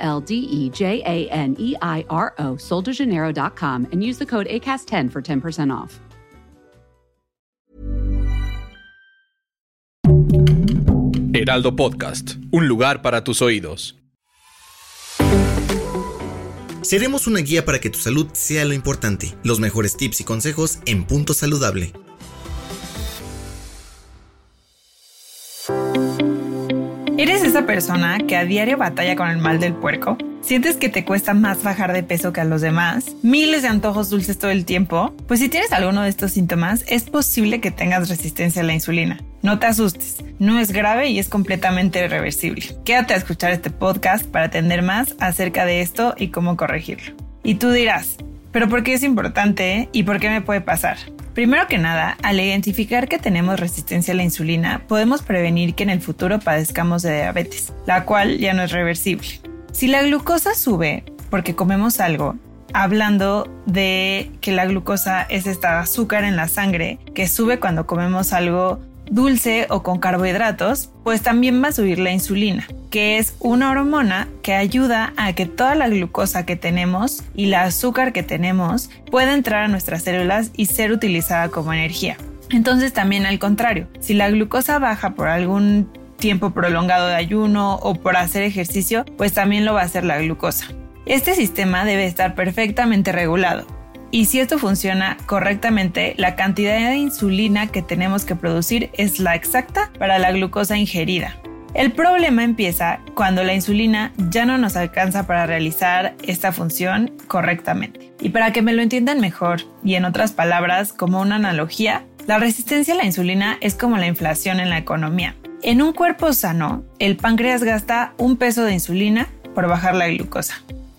L D E J A N E I R O, soldejaneiro.com, and use the code ACAST10 for 10% off. Heraldo Podcast, un lugar para tus oídos. Seremos una guía para que tu salud sea lo importante. Los mejores tips y consejos en Punto Saludable. Persona que a diario batalla con el mal del puerco? ¿Sientes que te cuesta más bajar de peso que a los demás? ¿Miles de antojos dulces todo el tiempo? Pues si tienes alguno de estos síntomas, es posible que tengas resistencia a la insulina. No te asustes, no es grave y es completamente reversible. Quédate a escuchar este podcast para atender más acerca de esto y cómo corregirlo. Y tú dirás, ¿pero por qué es importante y por qué me puede pasar? Primero que nada, al identificar que tenemos resistencia a la insulina, podemos prevenir que en el futuro padezcamos de diabetes, la cual ya no es reversible. Si la glucosa sube porque comemos algo, hablando de que la glucosa es esta azúcar en la sangre que sube cuando comemos algo dulce o con carbohidratos, pues también va a subir la insulina, que es una hormona que ayuda a que toda la glucosa que tenemos y la azúcar que tenemos pueda entrar a nuestras células y ser utilizada como energía. Entonces también al contrario, si la glucosa baja por algún tiempo prolongado de ayuno o por hacer ejercicio, pues también lo va a hacer la glucosa. Este sistema debe estar perfectamente regulado, y si esto funciona correctamente, la cantidad de insulina que tenemos que producir es la exacta para la glucosa ingerida. El problema empieza cuando la insulina ya no nos alcanza para realizar esta función correctamente. Y para que me lo entiendan mejor, y en otras palabras, como una analogía, la resistencia a la insulina es como la inflación en la economía. En un cuerpo sano, el páncreas gasta un peso de insulina por bajar la glucosa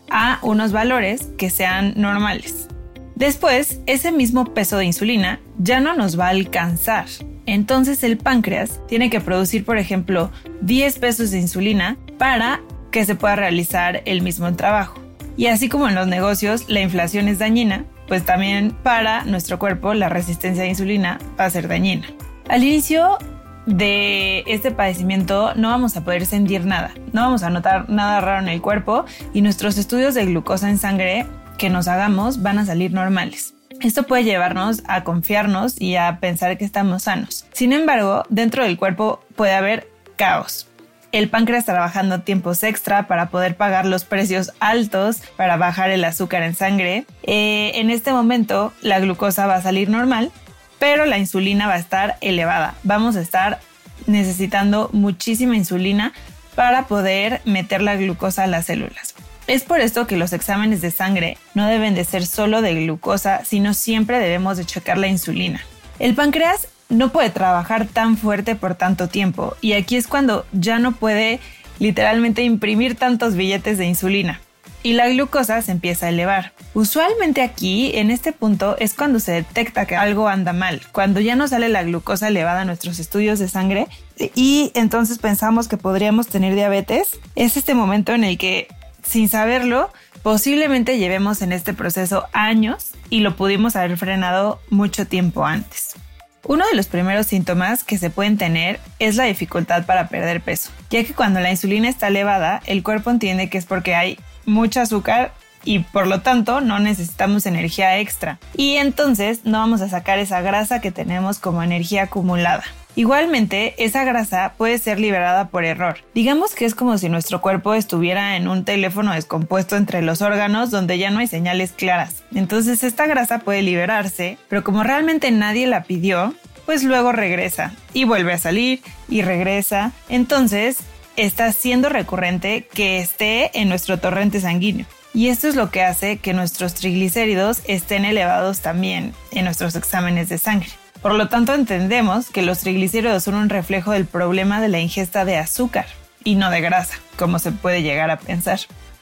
a unos valores que sean normales. Después, ese mismo peso de insulina ya no nos va a alcanzar. Entonces el páncreas tiene que producir, por ejemplo, 10 pesos de insulina para que se pueda realizar el mismo trabajo. Y así como en los negocios la inflación es dañina, pues también para nuestro cuerpo la resistencia a insulina va a ser dañina. Al inicio de este padecimiento no vamos a poder sentir nada, no vamos a notar nada raro en el cuerpo y nuestros estudios de glucosa en sangre que nos hagamos van a salir normales. Esto puede llevarnos a confiarnos y a pensar que estamos sanos. Sin embargo, dentro del cuerpo puede haber caos. El páncreas trabajando tiempos extra para poder pagar los precios altos para bajar el azúcar en sangre. Eh, en este momento la glucosa va a salir normal, pero la insulina va a estar elevada. Vamos a estar necesitando muchísima insulina para poder meter la glucosa a las células. Es por esto que los exámenes de sangre no deben de ser solo de glucosa, sino siempre debemos de checar la insulina. El páncreas no puede trabajar tan fuerte por tanto tiempo y aquí es cuando ya no puede literalmente imprimir tantos billetes de insulina y la glucosa se empieza a elevar. Usualmente aquí, en este punto, es cuando se detecta que algo anda mal, cuando ya no sale la glucosa elevada a nuestros estudios de sangre y entonces pensamos que podríamos tener diabetes. Es este momento en el que sin saberlo, posiblemente llevemos en este proceso años y lo pudimos haber frenado mucho tiempo antes. Uno de los primeros síntomas que se pueden tener es la dificultad para perder peso, ya que cuando la insulina está elevada, el cuerpo entiende que es porque hay mucho azúcar y por lo tanto no necesitamos energía extra. Y entonces no vamos a sacar esa grasa que tenemos como energía acumulada. Igualmente, esa grasa puede ser liberada por error. Digamos que es como si nuestro cuerpo estuviera en un teléfono descompuesto entre los órganos donde ya no hay señales claras. Entonces esta grasa puede liberarse, pero como realmente nadie la pidió, pues luego regresa y vuelve a salir y regresa. Entonces está siendo recurrente que esté en nuestro torrente sanguíneo. Y esto es lo que hace que nuestros triglicéridos estén elevados también en nuestros exámenes de sangre. Por lo tanto, entendemos que los triglicéridos son un reflejo del problema de la ingesta de azúcar y no de grasa, como se puede llegar a pensar.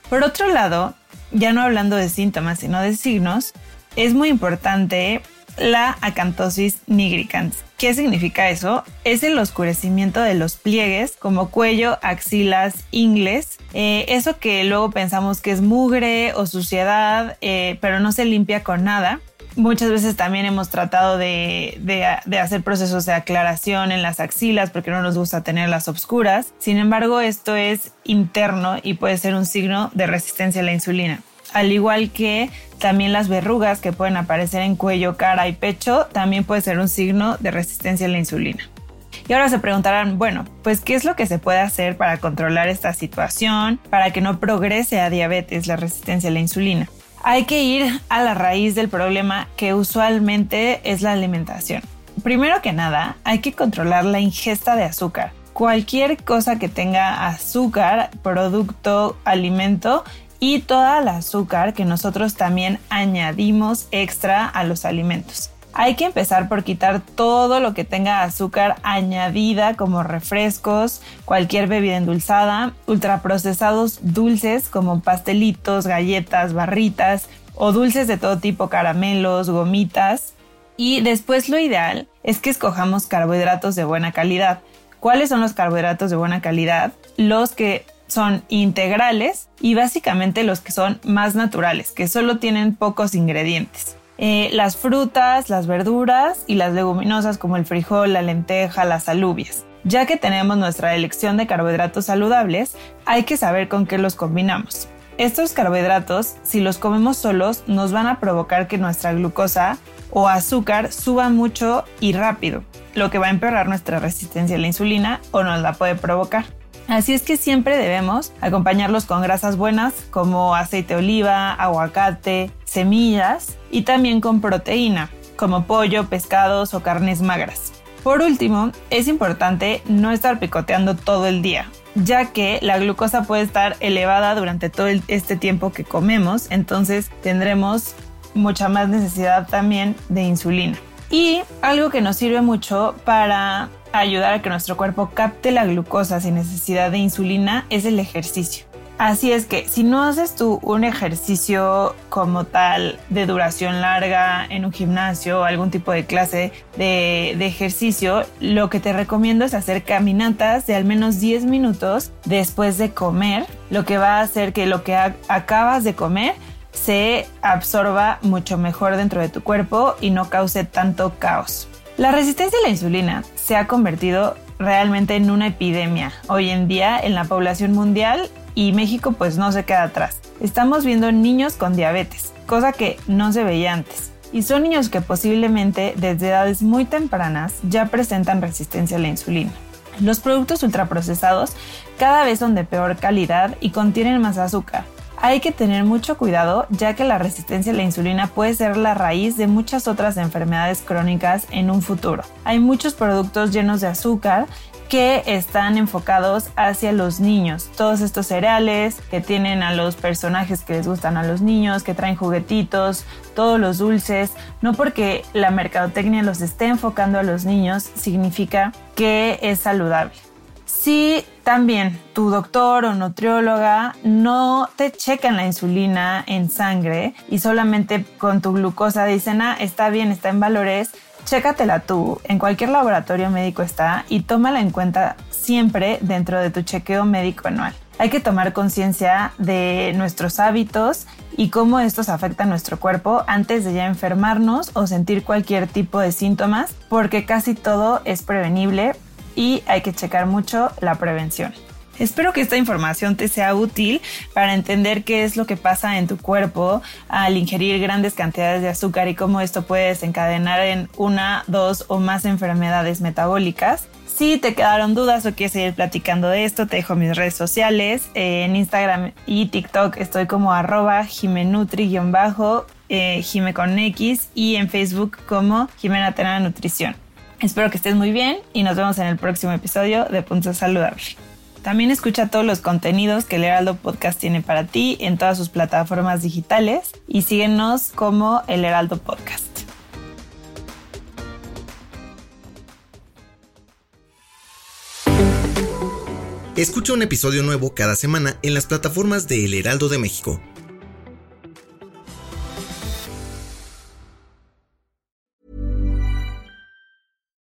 Por otro lado, ya no hablando de síntomas, sino de signos, es muy importante la acantosis nigricans. ¿Qué significa eso? Es el oscurecimiento de los pliegues como cuello, axilas, ingles. Eh, eso que luego pensamos que es mugre o suciedad, eh, pero no se limpia con nada. Muchas veces también hemos tratado de, hacer procesos de aclaración en las axilas porque no nos gusta tenerlas obscuras. Sin embargo, esto es interno y puede ser un signo de resistencia a la insulina al igual que también las verrugas que pueden aparecer en cuello, cara y pecho, también puede ser un signo de resistencia a la insulina. Y ahora se preguntarán, bueno, pues ¿qué es lo que se puede hacer para controlar esta situación, para que no progrese a diabetes la resistencia a la insulina? Hay que ir a la raíz del problema que usualmente es la alimentación. Primero que nada, hay que controlar la ingesta de azúcar. Cualquier cosa que tenga azúcar, producto, alimento, y toda el azúcar que nosotros también añadimos extra a los alimentos. Hay que empezar por quitar todo lo que tenga azúcar añadida como refrescos, cualquier bebida endulzada, ultraprocesados dulces como pastelitos, galletas, barritas o dulces de todo tipo, caramelos, gomitas. Y después lo ideal es que escojamos carbohidratos de buena calidad. ¿Cuáles son los carbohidratos de buena calidad? Los que son integrales y básicamente los que son más naturales, que solo tienen pocos ingredientes. Eh, las frutas, las verduras y las leguminosas como el frijol, la lenteja, las alubias. Ya que tenemos nuestra elección de carbohidratos saludables, hay que saber con qué los combinamos. Estos carbohidratos, si los comemos solos, nos van a provocar que nuestra glucosa o azúcar suba mucho y rápido, lo que va a empeorar nuestra resistencia a la insulina o nos la puede provocar. Así es que siempre debemos acompañarlos con grasas buenas como aceite de oliva, aguacate, semillas y también con proteína como pollo, pescados o carnes magras. Por último, es importante no estar picoteando todo el día, ya que la glucosa puede estar elevada durante todo este tiempo que comemos, entonces tendremos mucha más necesidad también de insulina. Y algo que nos sirve mucho para ayudar a que nuestro cuerpo capte la glucosa sin necesidad de insulina es el ejercicio. Así es que si no haces tú un ejercicio como tal de duración larga en un gimnasio o algún tipo de clase de, ejercicio, lo que te recomiendo es hacer caminatas de al menos 10 minutos después de comer, lo que va a hacer que lo que acabas de comer se absorba mucho mejor dentro de tu cuerpo y no cause tanto caos. La resistencia a la insulina se ha convertido realmente en una epidemia hoy en día en la población mundial y México pues no se queda atrás. Estamos viendo niños con diabetes, cosa que no se veía antes. Y son niños que posiblemente desde edades muy tempranas ya presentan resistencia a la insulina. Los productos ultraprocesados cada vez son de peor calidad y contienen más azúcar, hay que tener mucho cuidado ya que la resistencia a la insulina puede ser la raíz de muchas otras enfermedades crónicas en un futuro. Hay muchos productos llenos de azúcar que están enfocados hacia los niños. Todos estos cereales que tienen a los personajes que les gustan a los niños, que traen juguetitos, todos los dulces, no porque la mercadotecnia los esté enfocando a los niños significa que es saludable. Si también tu doctor o nutrióloga no te checan la insulina en sangre y solamente con tu glucosa dicen, ah, está bien, está en valores, chécatela tú, en cualquier laboratorio médico está y tómala en cuenta siempre dentro de tu chequeo médico anual. Hay que tomar conciencia de nuestros hábitos y cómo estos afectan nuestro cuerpo antes de ya enfermarnos o sentir cualquier tipo de síntomas, porque casi todo es prevenible y hay que checar mucho la prevención. Espero que esta información te sea útil para entender qué es lo que pasa en tu cuerpo al ingerir grandes cantidades de azúcar y cómo esto puede desencadenar en una, dos o más enfermedades metabólicas. Si te quedaron dudas o quieres seguir platicando de esto, te dejo mis redes sociales. En Instagram y TikTok estoy como arroba jimenutri-bajo, eh, con X y en Facebook como Jimena Tena Nutrición. Espero que estés muy bien y nos vemos en el próximo episodio de Punto Saludable. También escucha todos los contenidos que el Heraldo Podcast tiene para ti en todas sus plataformas digitales y síguenos como el Heraldo Podcast. Escucha un episodio nuevo cada semana en las plataformas de El Heraldo de México.